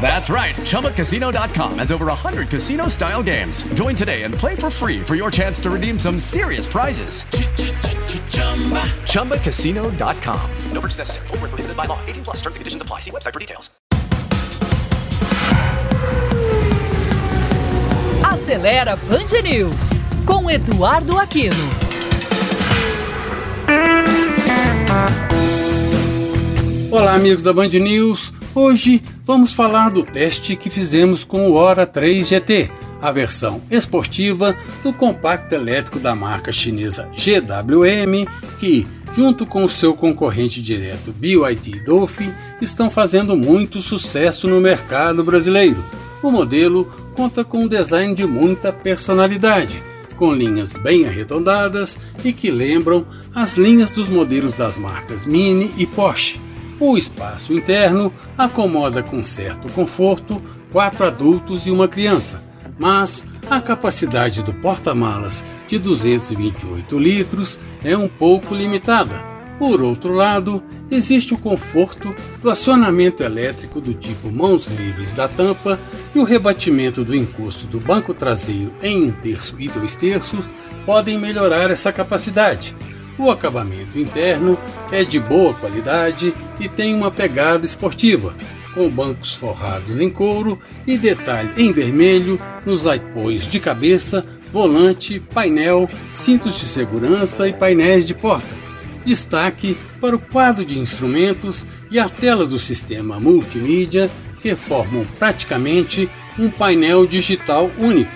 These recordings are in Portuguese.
That's right. ChumbaCasino.com has over 100 casino style games. Join today and play for free for your chance to redeem some serious prizes. ChumbaCasino.com. No purchase necessary. Void where prohibited by law. 18 plus terms and conditions apply. See website for details. Acelera Band News com Eduardo Aquino. Olá, amigos da Band News. Hoje vamos falar do teste que fizemos com o Hora 3 GT, a versão esportiva do compacto elétrico da marca chinesa GWM, que, junto com o seu concorrente direto BYD Dolphin, estão fazendo muito sucesso no mercado brasileiro. O modelo conta com um design de muita personalidade, com linhas bem arredondadas e que lembram as linhas dos modelos das marcas Mini e Porsche. O espaço interno acomoda com certo conforto quatro adultos e uma criança, mas a capacidade do porta-malas de 228 litros é um pouco limitada. Por outro lado, existe o conforto do acionamento elétrico do tipo mãos livres da tampa e o rebatimento do encosto do banco traseiro em um terço e dois terços podem melhorar essa capacidade, o acabamento interno é de boa qualidade e tem uma pegada esportiva, com bancos forrados em couro e detalhe em vermelho nos apoios de cabeça, volante, painel, cintos de segurança e painéis de porta. Destaque para o quadro de instrumentos e a tela do sistema multimídia, que formam praticamente um painel digital único,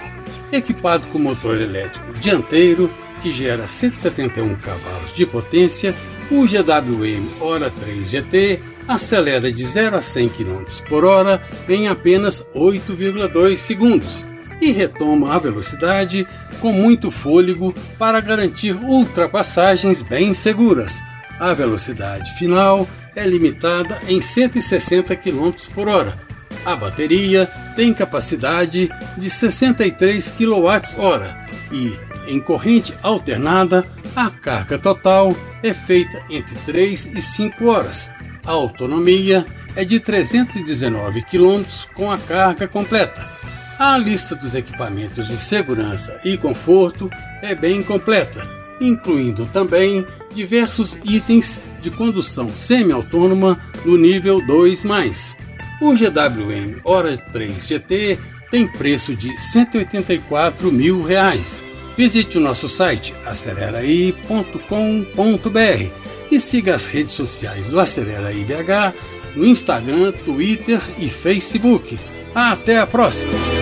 equipado com motor elétrico dianteiro que gera 171 cavalos de potência, o GWM Hora 3 GT acelera de 0 a 100 km por hora em apenas 8,2 segundos e retoma a velocidade com muito fôlego para garantir ultrapassagens bem seguras. A velocidade final é limitada em 160 km por hora. A bateria tem capacidade de 63 kWh e em corrente alternada, a carga total é feita entre 3 e 5 horas. A autonomia é de 319 km com a carga completa. A lista dos equipamentos de segurança e conforto é bem completa, incluindo também diversos itens de condução semi-autônoma no nível 2+. O GWM Hora 3 GT tem preço de 184 mil reais Visite o nosso site aceleraí.com.br e siga as redes sociais do Acelera IBH no Instagram, Twitter e Facebook. Até a próxima!